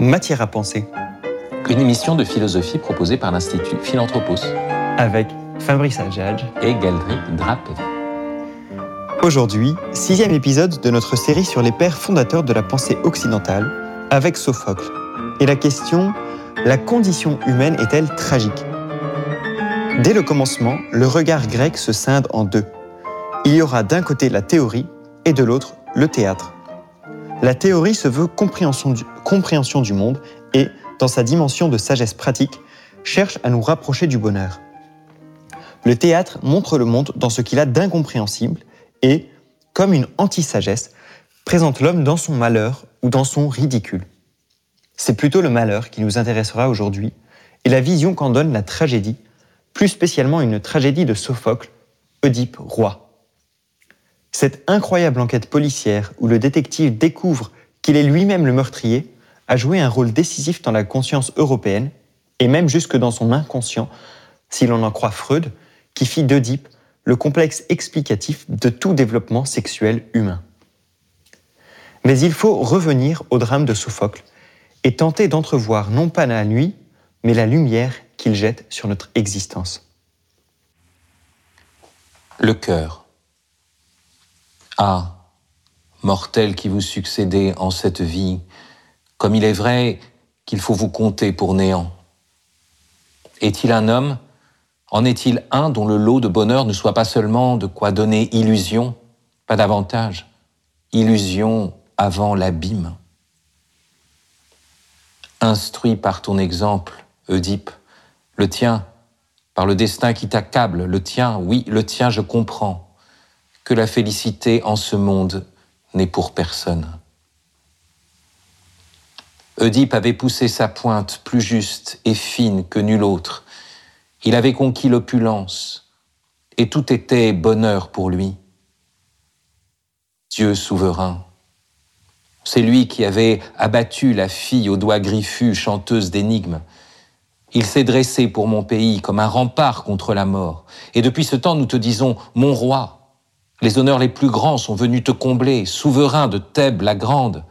Matière à penser. Une émission de philosophie proposée par l'Institut Philanthropos. Avec Fabrice Adjadj et Galerie Drapé. Aujourd'hui, sixième épisode de notre série sur les pères fondateurs de la pensée occidentale, avec Sophocle. Et la question, la condition humaine est-elle tragique? Dès le commencement, le regard grec se scinde en deux. Il y aura d'un côté la théorie et de l'autre le théâtre. La théorie se veut compréhension du, monde et, dans sa dimension de sagesse pratique, cherche à nous rapprocher du bonheur. Le théâtre montre le monde dans ce qu'il a d'incompréhensible et, comme une anti-sagesse, présente l'homme dans son malheur ou dans son ridicule. C'est plutôt le malheur qui nous intéressera aujourd'hui et la vision qu'en donne la tragédie, plus spécialement une tragédie de Sophocle, Oedipe roi. Cette incroyable enquête policière où le détective découvre qu'il est lui-même le meurtrier a joué un rôle décisif dans la conscience européenne et même jusque dans son inconscient, si l'on en croit Freud, qui fit d'Oedipe le complexe explicatif de tout développement sexuel humain. Mais il faut revenir au drame de Sophocle et tenter d'entrevoir non pas la nuit, mais la lumière qu'il jette sur notre existence. Le cœur. Ah, mortel qui vous succédez en cette vie, comme il est vrai qu'il faut vous compter pour néant. Est-il un homme? En est-il un dont le lot de bonheur ne soit pas seulement de quoi donner illusion, pas davantage Illusion avant l'abîme? Instruit par ton exemple, Oedipe, le tien, par le destin qui t'accable, le tien, oui, le tien, je comprends que la félicité en ce monde n'est pour personne. Oedipe avait poussé sa pointe plus juste et fine que nul autre. Il avait conquis l'opulence, et tout était bonheur pour lui. Dieu souverain. C'est lui qui avait abattu la fille aux doigts griffus, chanteuse d'énigmes. Il s'est dressé pour mon pays comme un rempart contre la mort. Et depuis ce temps, nous te disons, mon roi, les honneurs les plus grands sont venus te combler, souverain de Thèbes la grande.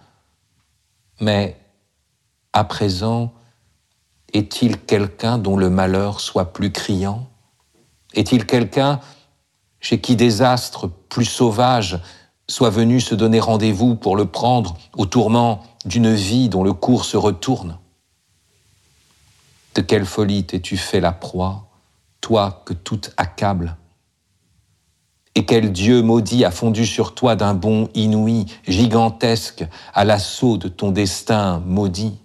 Mais à présent, est-il quelqu'un dont le malheur soit plus criant? Est-il quelqu'un chez qui des astres plus sauvages soient venus se donner rendez-vous pour le prendre au tourment d'une vie dont le cours se retourne? De quelle folie t'es-tu fait la proie, toi que tout accable? Et quel Dieu maudit a fondu sur toi d'un bond inouï, gigantesque, à l'assaut de ton destin maudit.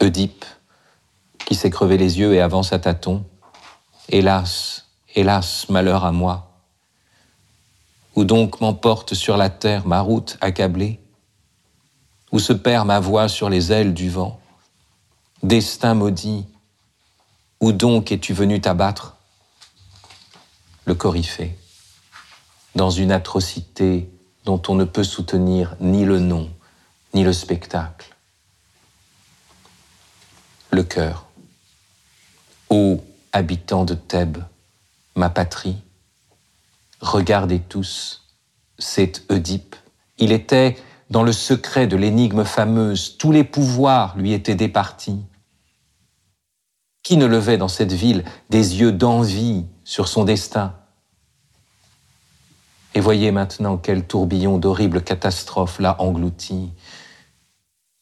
Oedipe, qui s'est crevé les yeux et avance à tâtons, hélas, hélas, malheur à moi. Où donc m'emporte sur la terre ma route accablée? Où se perd ma voix sur les ailes du vent? Destin maudit, où donc es-tu venu t'abattre? Le coryphée, dans une atrocité dont on ne peut soutenir ni le nom, ni le spectacle. Le cœur. Ô habitants de Thèbes, ma patrie, regardez tous, c'est Oedipe. Il était dans le secret de l'énigme fameuse, tous les pouvoirs lui étaient départis. Qui ne levait dans cette ville des yeux d'envie sur son destin Et voyez maintenant quel tourbillon d'horribles catastrophes l'a englouti.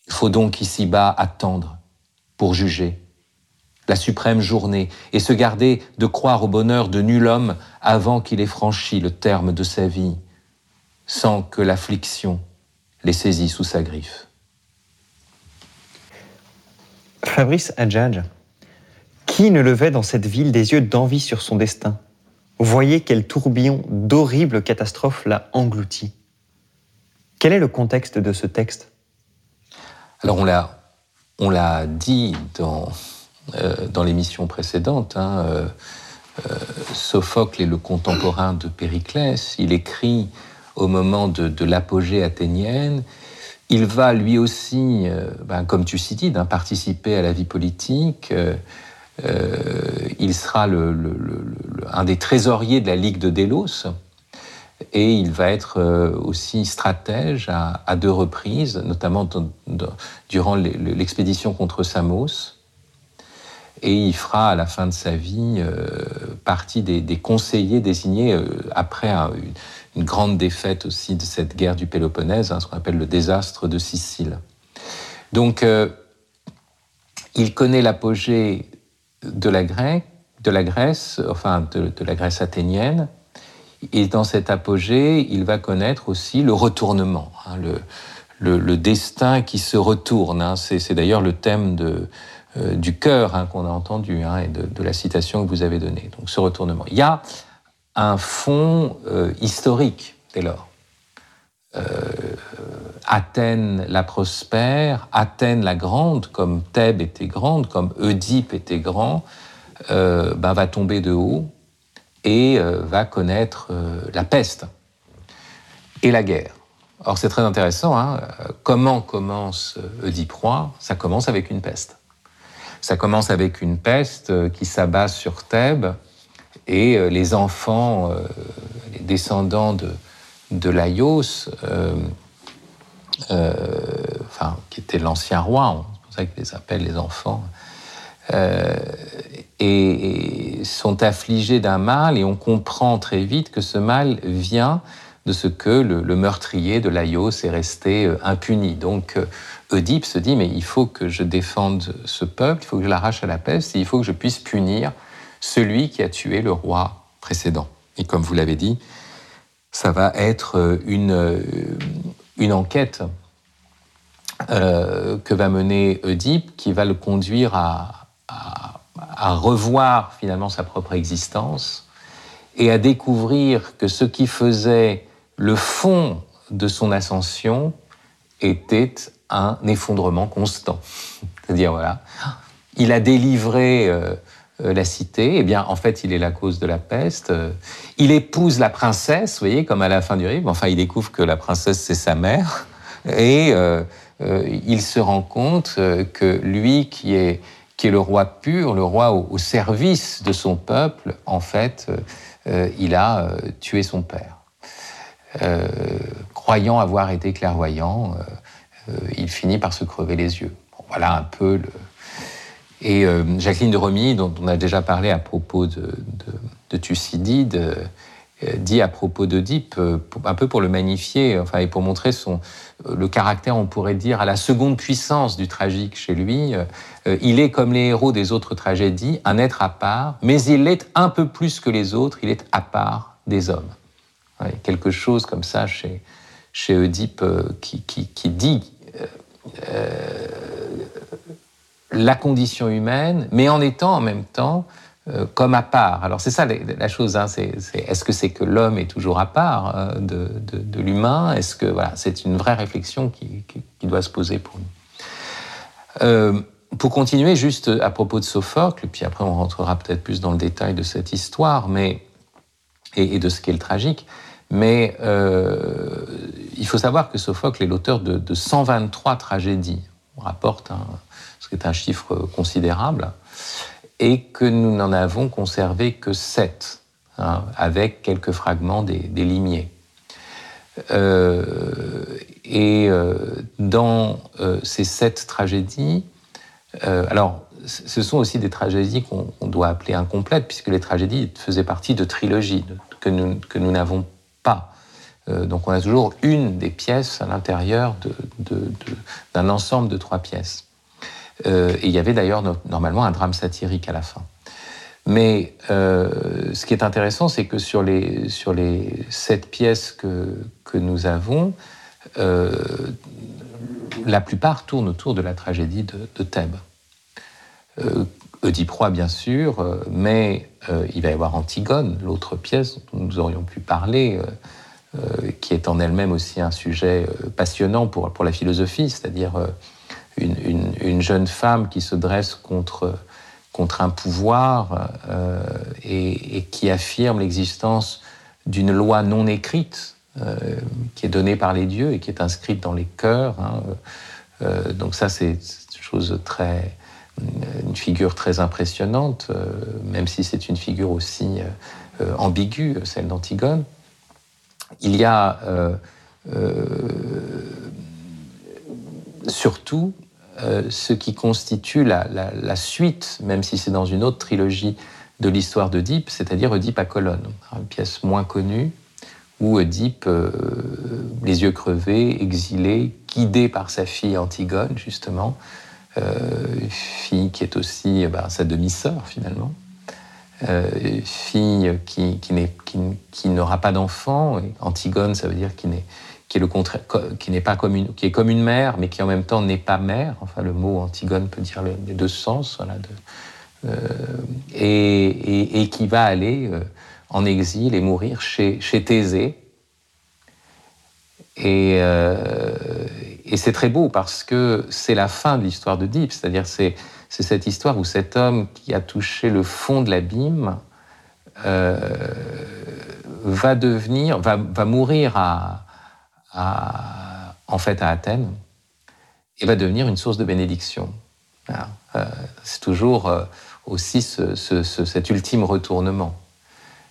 Il faut donc ici-bas attendre pour juger la suprême journée et se garder de croire au bonheur de nul homme avant qu'il ait franchi le terme de sa vie, sans que l'affliction les saisisse sous sa griffe. Fabrice Adjadj, qui ne levait dans cette ville des yeux d'envie sur son destin? Voyez quel tourbillon d'horribles catastrophes l'a englouti. Quel est le contexte de ce texte? Alors on l'a, dit dans, euh, dans l'émission précédente, hein, euh, euh, Sophocle est le contemporain de Périclès, il écrit au moment de, l'apogée athénienne, il va lui aussi, ben, comme tu cites, hein, participer à la vie politique. Euh, il sera un des trésoriers de la Ligue de Délos. et il va être aussi stratège à, deux reprises, notamment durant l'expédition contre Samos. Et il fera à la fin de sa vie partie des, conseillers désignés après une, grande défaite aussi de cette guerre du Péloponnèse, hein, ce qu'on appelle le désastre de Sicile. Donc, il connaît l'apogée de la, de la Grèce, enfin de, la Grèce athénienne, et dans cet apogée, il va connaître aussi le retournement, hein, le, destin qui se retourne. Hein. c'est d'ailleurs le thème de, euh, du cœur hein, qu'on a entendu et de, la citation que vous avez donnée. Donc ce retournement. Il y a un fond euh, historique dès lors. Athènes la prospère, Athènes la grande, comme Thèbes était grande, comme Oedipe était grand, ben, va tomber de haut et euh, va connaître euh, la peste et la guerre. Or, c'est très intéressant. Hein. comment commence Oedipe Ça commence avec une peste. Ça commence avec une peste qui s'abat sur Thèbes et les enfants, les descendants de, de Laios, enfin, qui était l'ancien roi, c'est pour ça qu'ils les appellent les enfants, euh, et, sont affligés d'un mal, et on comprend très vite que ce mal vient de ce que le, meurtrier de Laios est resté euh, impuni. Donc euh, Oedipe se dit, mais il faut que je défende ce peuple, il faut que je l'arrache à la peste, et il faut que je puisse punir celui qui a tué le roi précédent. Et comme vous l'avez dit, ça va être une, une enquête que va mener Oedipe qui va le conduire à, revoir finalement sa propre existence et à découvrir que ce qui faisait le fond de son ascension était un effondrement constant. C'est-à-dire, voilà, il a délivré euh, euh, la cité, eh bien, en fait, il est la cause de la peste. il épouse la princesse, vous voyez, comme à la fin du livre. Enfin, il découvre que la princesse, c'est sa mère. Et euh, il se rend compte que lui, qui est qui est le roi pur, le roi au, service de son peuple, en fait, euh, euh, il a euh, tué son père. croyant avoir été clairvoyant, il finit par se crever les yeux. voilà un peu le. Et Jacqueline de Romy, dont on a déjà parlé à propos de, de, de Thucydide, dit à propos d'Oedipe, un peu pour le magnifier, enfin, et pour montrer son, le caractère, on pourrait dire, à la seconde puissance du tragique chez lui. Euh, il est, comme les héros des autres tragédies, un être à part, mais il est un peu plus que les autres, il est à part des hommes. quelque chose comme ça chez, chez Oedipe euh, qui, dit euh, la condition humaine, mais en étant en même temps euh, comme à part. Alors c'est ça la chose, hein, est-ce que c'est que l'homme est toujours à part euh, de, l'humain? Est-ce que voilà, c'est une vraie réflexion qui, doit se poser pour nous. Euh, pour continuer, juste à propos de Sophocle, puis après on rentrera peut-être plus dans le détail de cette histoire, mais et, de ce qu'est le tragique. Mais il faut savoir que Sophocle est l'auteur de, de, 123 tragédies. On rapporte un, qui est un chiffre considérable et que nous n'en avons conservé que sept, hein, avec quelques fragments des, limiers. Euh, et euh, dans euh, ces sept tragédies, alors ce sont aussi des tragédies qu'on doit appeler incomplètes, puisque les tragédies faisaient partie de trilogies que nous que nous n'avons pas. donc on a toujours une des pièces à l'intérieur d'un ensemble de trois pièces. Euh, et il y avait d'ailleurs normalement un drame satirique à la fin. Mais euh, ce qui est intéressant, c'est que sur les, sur les sept pièces que, que nous avons, euh, la plupart tournent autour de la tragédie de, Thèbes. Oedipe bien sûr, mais il va y avoir Antigone, l'autre pièce dont nous aurions pu parler, qui est en elle-même aussi un sujet passionnant pour, pour la philosophie, c'est-à-dire une, jeune femme qui se dresse contre, contre un pouvoir euh, et, qui affirme l'existence d'une loi non écrite euh, qui est donnée par les dieux et qui est inscrite dans les cœurs. Hein. Euh, donc ça, c'est une chose très, une figure très impressionnante, même si c'est une figure aussi ambiguë, celle d'Antigone. il y a surtout ce qui constitue la, suite, même si c'est dans une autre trilogie de l'histoire d'Oedipe, c'est-à-dire Oedipe à Colonne, une pièce moins connue, où Oedipe, les yeux crevés, exilé, guidé par sa fille Antigone, justement, fille qui est aussi ben, sa demi-sœur finalement, euh, fille qui, n'aura pas d'enfant. Antigone, ça veut dire qui n'est qui est le contraire, qui n'est pas comme une, qui est comme une mère, mais qui en même temps n'est pas mère. Enfin, le mot Antigone peut dire les deux sens. Voilà, euh, et, qui va aller euh, en exil et mourir chez, chez Thésée. Et, et c'est très beau parce que c'est la fin de l'histoire de Deep, c'est-à-dire c'est c'est cette histoire où cet homme qui a touché le fond de l'abîme euh, va devenir, va, mourir à, en fait à Athènes et va devenir une source de bénédiction. Euh, c'est toujours euh, aussi cet ultime retournement.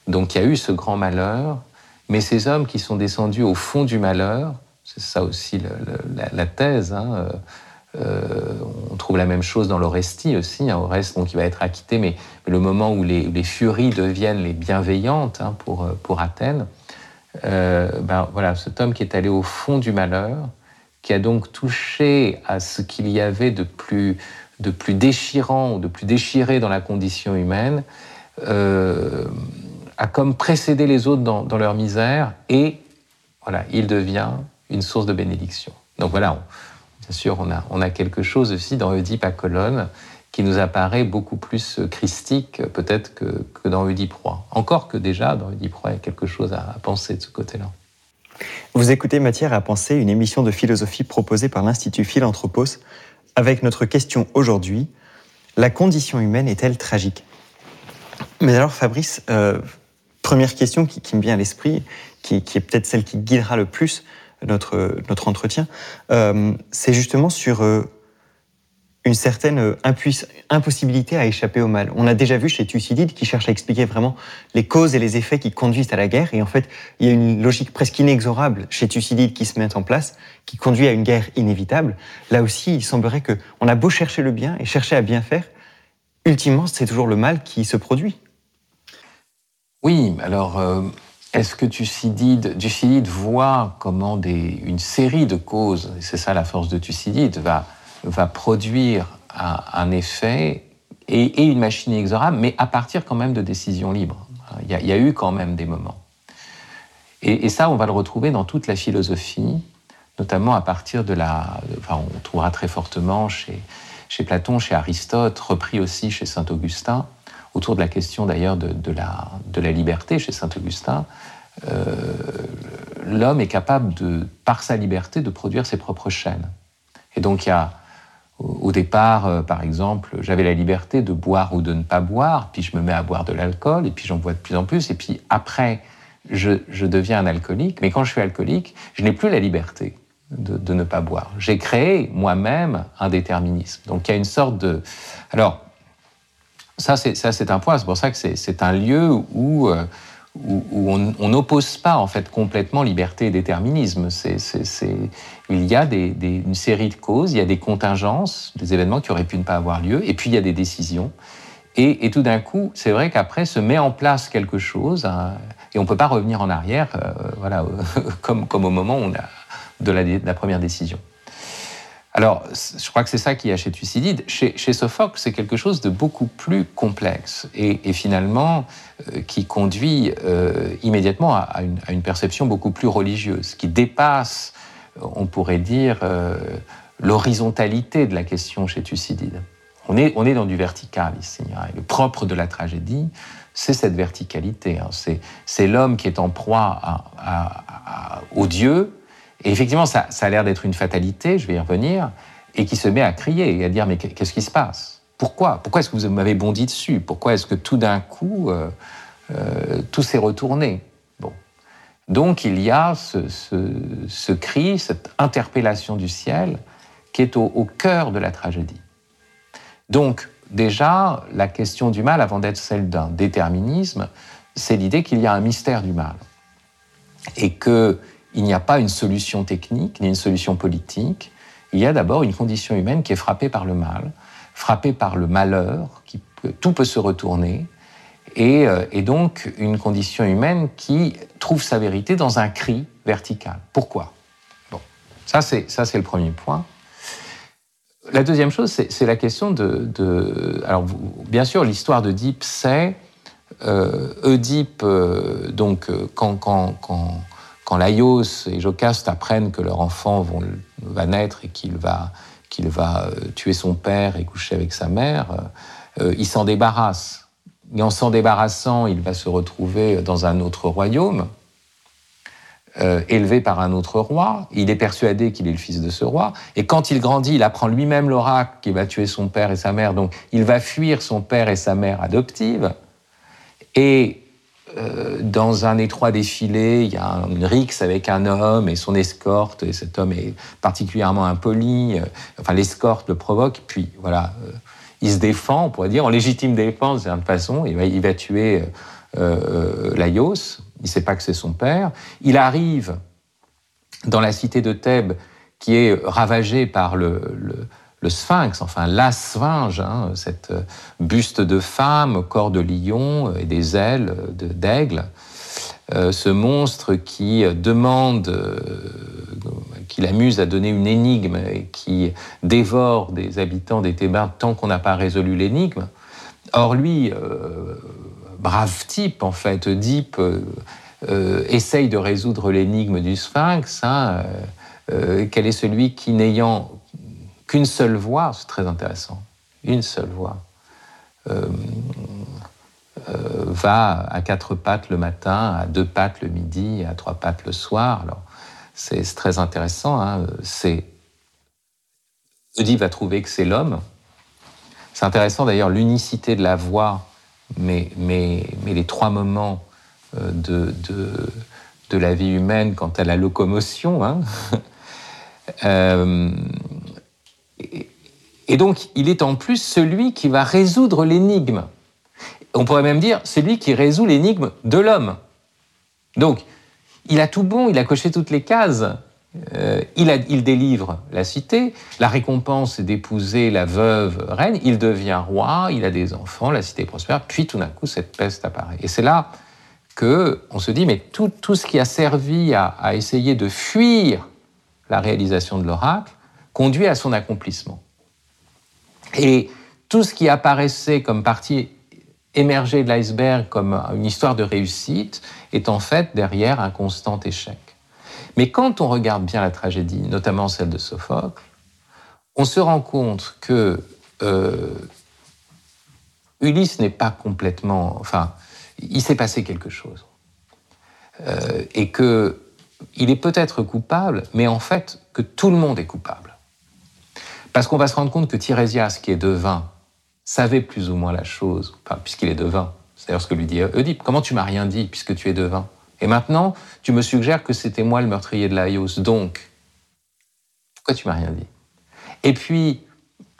Donc il y a eu ce grand malheur, mais ces hommes qui sont descendus au fond du malheur, c'est ça aussi la, thèse, hein, euh, on trouve la même chose dans l'Orestie aussi. Hein, Oreste, il va être acquitté, mais, le moment où les, furies deviennent les bienveillantes hein, pour Athènes, euh, ben, voilà, cet homme qui est allé au fond du malheur, qui a donc touché à ce qu'il y avait de plus, de plus déchirant ou de plus déchiré dans la condition humaine, a comme précédé les autres dans, leur misère et voilà, il devient une source de bénédiction. Donc voilà, Bien sûr, on a, quelque chose aussi dans Oedipe à Colonne qui nous apparaît beaucoup plus christique peut-être que, dans Oedipe roi. Encore que déjà, dans Oedipe roi, il y a quelque chose à, penser de ce côté-là. Vous écoutez Matière à penser, une émission de philosophie proposée par l'Institut Philanthropos, avec notre question aujourd'hui, la condition humaine est-elle tragique? Mais alors Fabrice, euh, première question qui, me vient à l'esprit, qui, est peut-être celle qui guidera le plus notre, notre entretien, euh, c'est justement sur euh, une certaine euh, impossibilité à échapper au mal. On a déjà vu chez Thucydide qui cherche à expliquer vraiment les causes et les effets qui conduisent à la guerre. Et en fait, il y a une logique presque inexorable chez Thucydide qui se met en place, qui conduit à une guerre inévitable. Là aussi, il semblerait que on a beau chercher le bien et chercher à bien faire, ultimement, c'est toujours le mal qui se produit. Oui, alors est-ce que Thucydide, voit comment une série de causes, c'est ça la force de Thucydide, va, va produire un, effet et, une machine inexorable, mais à partir quand même de décisions libres. Il y a, eu quand même des moments. Et, ça, on va le retrouver dans toute la philosophie, notamment à partir de la... Enfin, on trouvera très fortement chez, chez Platon, chez Aristote, repris aussi chez Saint Augustin, autour de la question d'ailleurs de, la, de la liberté chez Saint Augustin, euh, l'homme est capable, de, par sa liberté, de produire ses propres chaînes. Et donc il y a, au départ, euh, par exemple, j'avais la liberté de boire ou de ne pas boire, puis je me mets à boire de l'alcool, et puis j'en bois de plus en plus, et puis après, je, deviens un alcoolique. Mais quand je suis alcoolique, je n'ai plus la liberté de, de ne pas boire. J'ai créé moi-même un déterminisme. Donc il y a une sorte de... Alors, ça, c'est un point. C'est pour ça que c'est un lieu où, euh, où, on n'oppose pas en fait complètement liberté et déterminisme. il y a une série de causes, il y a des contingences, des événements qui auraient pu ne pas avoir lieu, et puis il y a des décisions. Et, tout d'un coup, c'est vrai qu'après se met en place quelque chose, hein, et on ne peut pas revenir en arrière, euh, voilà, comme, au moment de la première décision. Alors, je crois que c'est ça qui a chez Thucydide. Chez, Sophocle, c'est quelque chose de beaucoup plus complexe et, finalement euh, qui conduit euh, immédiatement à, une, perception beaucoup plus religieuse, qui dépasse, euh, on pourrait dire, l'horizontalité de la question chez Thucydide. On est, on est dans du vertical ici. Le propre de la tragédie, c'est cette verticalité. Hein. C'est l'homme qui est en proie à, au Dieu et effectivement, ça, a l'air d'être une fatalité, je vais y revenir, et qui se met à crier et à dire mais qu'est-ce qui se passe? Pourquoi? Pourquoi est-ce que vous m'avez bondi dessus? Pourquoi est-ce que tout d'un coup, euh, euh, tout s'est retourné? Bon. Donc il y a ce, cri, cette interpellation du ciel qui est au, au cœur de la tragédie. Donc déjà, la question du mal, avant d'être celle d'un déterminisme, c'est l'idée qu'il y a un mystère du mal. et qu'il n'y a pas une solution technique ni une solution politique. Il y a d'abord une condition humaine qui est frappée par le mal, frappée par le malheur, qui, tout peut se retourner, et, euh, et, donc une condition humaine qui trouve sa vérité dans un cri vertical. Pourquoi? Bon, ça c'est ça c'est le premier point. La deuxième chose, c'est la question de, alors bien sûr l'histoire d'Oedipe, c'est euh, Oedipe, euh, donc euh, quand, quand, quand Laios et Jocaste apprennent que leur enfant vont, va naître et qu'il va, va euh, tuer son père et coucher avec sa mère, euh, ils s'en débarrassent et en s'en débarrassant, il va se retrouver dans un autre royaume, euh, élevé par un autre roi. Il est persuadé qu'il est le fils de ce roi. Et quand il grandit, il apprend lui-même l'oracle qui va tuer son père et sa mère. Donc il va fuir son père et sa mère adoptive. Et euh, dans un étroit défilé, il y a une rixe avec un homme et son escorte. Et cet homme est particulièrement impoli. Euh, enfin, l'escorte le provoque. Puis voilà. Euh, il se défend, on pourrait dire, en légitime défense, d'une façon. Il va, il va tuer euh, Laios. Il ne sait pas que c'est son père. Il arrive dans la cité de Thèbes, qui est ravagée par le, le sphinx, enfin la sphinge, hein, cette buste de femme, corps de lion et des ailes d'aigle. Euh, ce monstre qui demande euh, qui l'amuse à donner une énigme et qui dévore des habitants des Thébains tant qu'on n'a pas résolu l'énigme. Or, lui, euh, brave type, en fait, euh, euh, essaye de résoudre l'énigme du sphinx. Hein, euh, quel est celui qui, n'ayant qu'une seule voix, c'est très intéressant, une seule voix, va à quatre pattes le matin, à deux pattes le midi, à trois pattes le soir. Alors, c'est très intéressant. Hein. C'est va trouver que c'est l'homme. C'est intéressant d'ailleurs l'unicité de la voix, mais, les trois moments euh, de, la vie humaine quant à la locomotion. Hein. euh, et donc, il est en plus celui qui va résoudre l'énigme. On pourrait même dire celui qui résout l'énigme de l'homme. Donc, il a tout bon, il a coché toutes les cases. Euh, il, délivre la cité, la récompense est d'épouser la veuve reine, il devient roi, il a des enfants, la cité prospère, puis tout d'un coup cette peste apparaît. Et c'est là que on se dit, mais tout, ce qui a servi à, essayer de fuir la réalisation de l'oracle conduit à son accomplissement. Et tout ce qui apparaissait comme partie émergée de l'iceberg, comme une histoire de réussite, est en fait derrière un constant échec. Mais quand on regarde bien la tragédie, notamment celle de Sophocle, on se rend compte que euh, Ulysse n'est pas complètement. Enfin, il s'est passé quelque chose. Euh, et que il est peut-être coupable, mais en fait, que tout le monde est coupable. Parce qu'on va se rendre compte que Tirésias, qui est devin, savait plus ou moins la chose, puisqu'il est devin. C'est d'ailleurs ce que lui dit Oedipe. Comment tu m'as rien dit puisque tu es devin Et maintenant, tu me suggères que c'était moi le meurtrier de Laïos. Donc, pourquoi tu m'as rien dit? Et puis,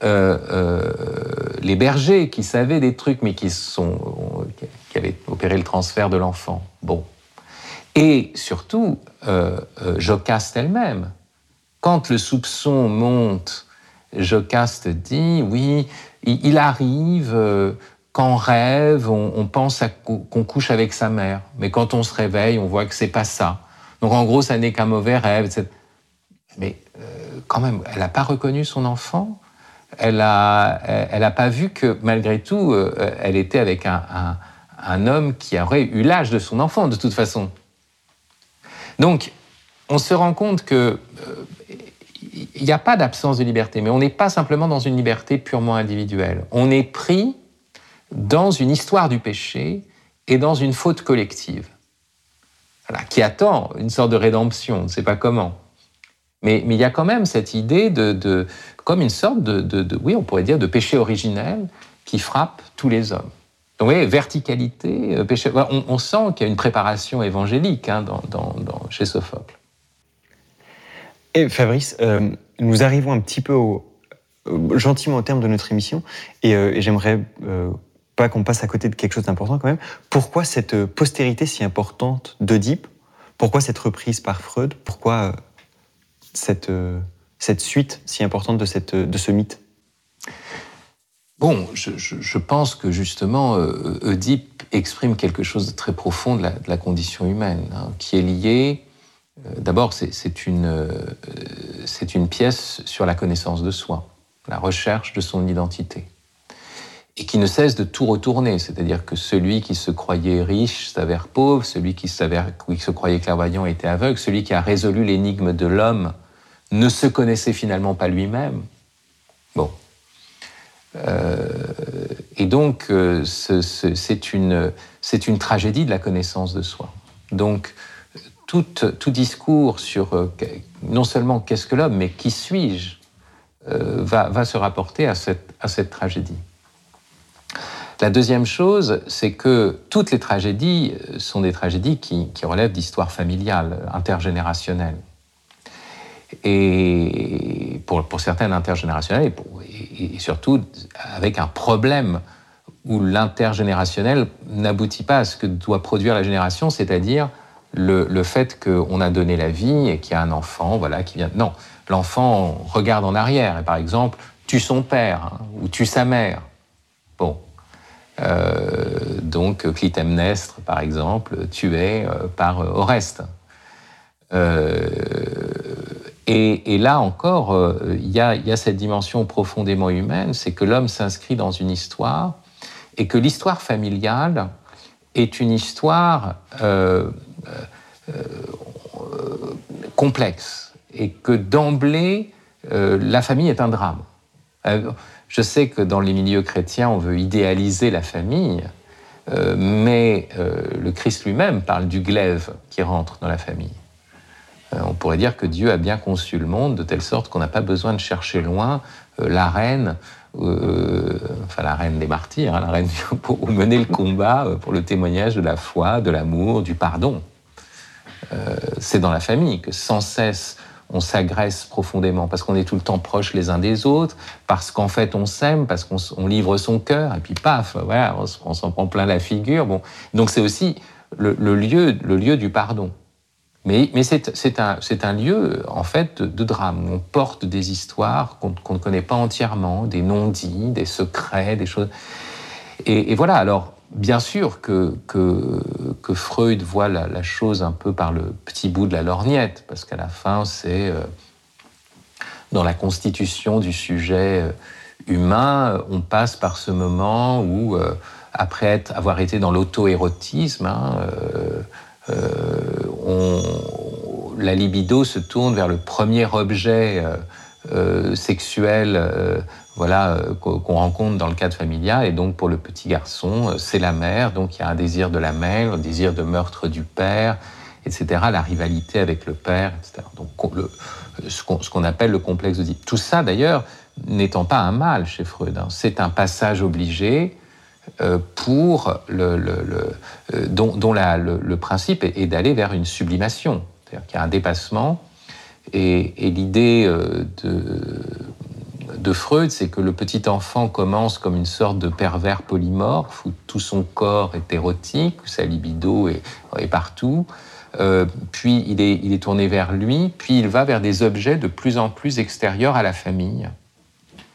euh, euh, les bergers qui savaient des trucs, mais qui, sont, qui avaient opéré le transfert de l'enfant. Bon. Et surtout, euh, Jocaste elle-même. Quand le soupçon monte, Jocaste dit oui, il arrive qu'en rêve, on, pense qu'on couche avec sa mère. Mais quand on se réveille, on voit que c'est pas ça. Donc en gros, ça n'est qu'un mauvais rêve. Mais euh, quand même, elle n'a pas reconnu son enfant. Elle a, elle a pas vu que malgré tout, euh, elle était avec un, un, homme qui aurait eu l'âge de son enfant, de toute façon. Donc, on se rend compte que euh, il n'y a pas d'absence de liberté, mais on n'est pas simplement dans une liberté purement individuelle. On est pris dans une histoire du péché et dans une faute collective, qui attend une sorte de rédemption, on ne sait pas comment. Mais, il y a quand même cette idée de, comme une sorte de, oui, on pourrait dire, de péché originel qui frappe tous les hommes. Donc, vous voyez, verticalité, euh, péché. On, sent qu'il y a une préparation évangélique hein, chez Sophocle. Et Fabrice, euh, nous arrivons un petit peu euh, gentiment au terme de notre émission, et, euh, j'aimerais pas qu'on passe à côté de quelque chose d'important quand même. Pourquoi cette postérité si importante d'Oedipe? Pourquoi cette reprise par Freud? Pourquoi cette, suite si importante de, ce mythe? Bon, je, pense que justement, Oedipe exprime quelque chose de très profond de la, condition humaine, hein, qui est lié euh, d'abord, c'est une, euh, pièce sur la connaissance de soi, la recherche de son identité, et qui ne cesse de tout retourner, c'est-à-dire que celui qui se croyait riche s'avère pauvre, celui qui, qui se croyait clairvoyant était aveugle, celui qui a résolu l'énigme de l'homme ne se connaissait finalement pas lui-même. Bon. Euh, et donc, c'est une, une tragédie de la connaissance de soi. Donc, tout, discours sur euh, non seulement qu'est-ce que l'homme, mais qui suis-je, euh, va, se rapporter à cette, tragédie. La deuxième chose, c'est que toutes les tragédies euh, sont des tragédies qui, relèvent d'histoire familiale, intergénérationnelle. Et pour, pour certaines intergénérationnelles, et, surtout avec un problème où l'intergénérationnel n'aboutit pas à ce que doit produire la génération, c'est-à-dire le, fait qu'on a donné la vie et qu'il y a un enfant, voilà, qui vient. Non, l'enfant regarde en arrière et par exemple tue son père hein, ou tue sa mère. Bon, euh, donc Clytemnestre, par exemple, tué euh, par euh, Oreste. Et, là encore, il y, a cette dimension profondément humaine, c'est que l'homme s'inscrit dans une histoire et que l'histoire familiale est une histoire complexe et que d'emblée, euh, la famille est un drame. Euh, je sais que dans les milieux chrétiens, on veut idéaliser la famille, mais le Christ lui-même parle du glaive qui rentre dans la famille. on pourrait dire que Dieu a bien conçu le monde de telle sorte qu'on n'a pas besoin de chercher loin la reine, enfin la reine des martyrs, hein, la reine pour mener le combat pour le témoignage de la foi, de l'amour, du pardon. Euh, c'est dans la famille que sans cesse on s'agresse profondément parce qu'on est tout le temps proches les uns des autres, parce qu'en fait on s'aime, parce qu'on livre son cœur, et puis paf, voilà, on, s'en prend plein la figure. Bon, donc c'est aussi le, lieu, le lieu du pardon. Mais, c'est un, lieu en fait de, drame. On porte des histoires qu'on ne connaît pas entièrement, des non-dits, des secrets, des choses. Et, et voilà. Alors bien sûr que, que, Freud voit la, chose un peu par le petit bout de la lorgnette, parce qu'à la fin, c'est euh, dans la constitution du sujet euh, humain, on passe par ce moment où, euh, après avoir été dans l'auto-érotisme, hein, la libido se tourne vers le premier objet sexuel voilà, euh, qu'on rencontre dans le cadre familial. Et donc, pour le petit garçon, euh, c'est la mère. Donc, il y a un désir de la mère, un désir de meurtre du père, etc. La rivalité avec le père, etc. Donc, ce qu'on appelle le complexe de Tout ça, d'ailleurs, n'étant pas un mal chez Freud. Hein. C'est un passage obligé euh, pour le, dont, le, principe est, d'aller vers une sublimation. C'est-à-dire qu'il y a un dépassement. Et, l'idée de de Freud, c'est que le petit enfant commence comme une sorte de pervers polymorphe, où tout son corps est érotique, où sa libido est, partout. Euh, puis il est, tourné vers lui, puis il va vers des objets de plus en plus extérieurs à la famille.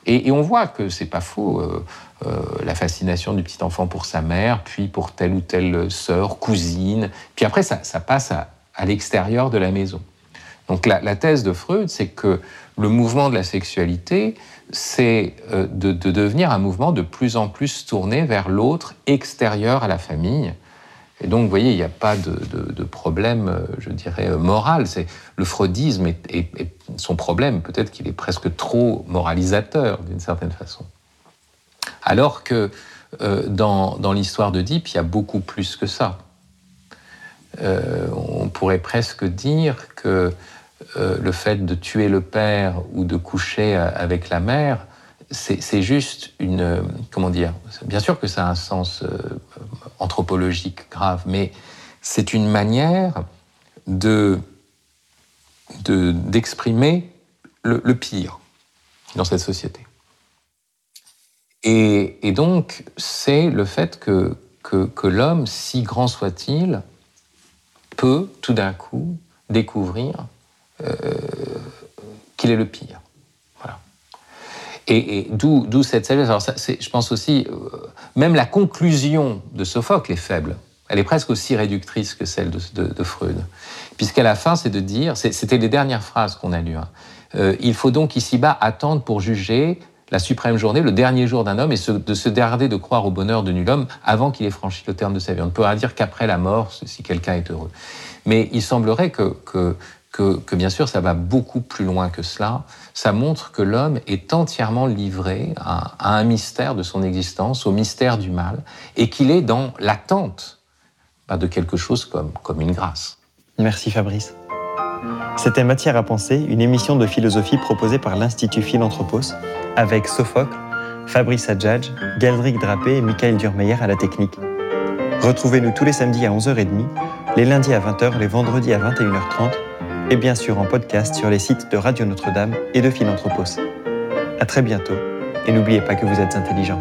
Et, on voit que c'est pas faux, euh, euh, la fascination du petit enfant pour sa mère, puis pour telle ou telle sœur, cousine, puis après ça, passe à, l'extérieur de la maison. Donc la, thèse de Freud, c'est que le mouvement de la sexualité, c'est euh, de, devenir un mouvement de plus en plus tourné vers l'autre, extérieur à la famille. Et donc, vous voyez, il n'y a pas de, problème, euh, je dirais, euh, moral. C'est le freudisme et, son problème, peut-être qu'il est presque trop moralisateur d'une certaine façon. Alors que dans, l'histoire de Deep, il y a beaucoup plus que ça. on pourrait presque dire que euh, le fait de tuer le père ou de coucher euh, avec la mère, c'est juste une. Euh, comment dire Bien sûr que ça a un sens anthropologique grave, mais c'est une manière de d'exprimer le, pire dans cette société. Et, donc, c'est le fait que, que, l'homme, si grand soit-il, peut tout d'un coup découvrir qu'il est le pire. Voilà. Et, d'où cette sagesse. Alors, je pense aussi, euh, même la conclusion de Sophocle est faible. Elle est presque aussi réductrice que celle de, Freud. Puisqu'à la fin, c'est de dire, c'était les dernières phrases qu'on a lues, hein. euh, il faut donc ici-bas attendre pour juger la suprême journée, le dernier jour d'un homme, et de se garder de croire au bonheur de nul homme avant qu'il ait franchi le terme de sa vie. On ne peut pas dire qu'après la mort, si quelqu'un est heureux. Mais il semblerait que, que, bien sûr, ça va beaucoup plus loin que cela. Ça montre que l'homme est entièrement livré à, un mystère de son existence, au mystère du mal, et qu'il est dans l'attente de quelque chose comme, comme une grâce. Merci Fabrice. C'était Matière à penser, une émission de philosophie proposée par l'Institut Philanthropos, avec Sophocle, Fabrice Adjadj, Galdric Drapé et Michael Durmeyer à la technique. Retrouvez-nous tous les samedis à 11h30, les lundis à 20h, les vendredis à 21h30, et bien sûr en podcast sur les sites de Radio Notre-Dame et de Philanthropos. À très bientôt, et n'oubliez pas que vous êtes intelligent.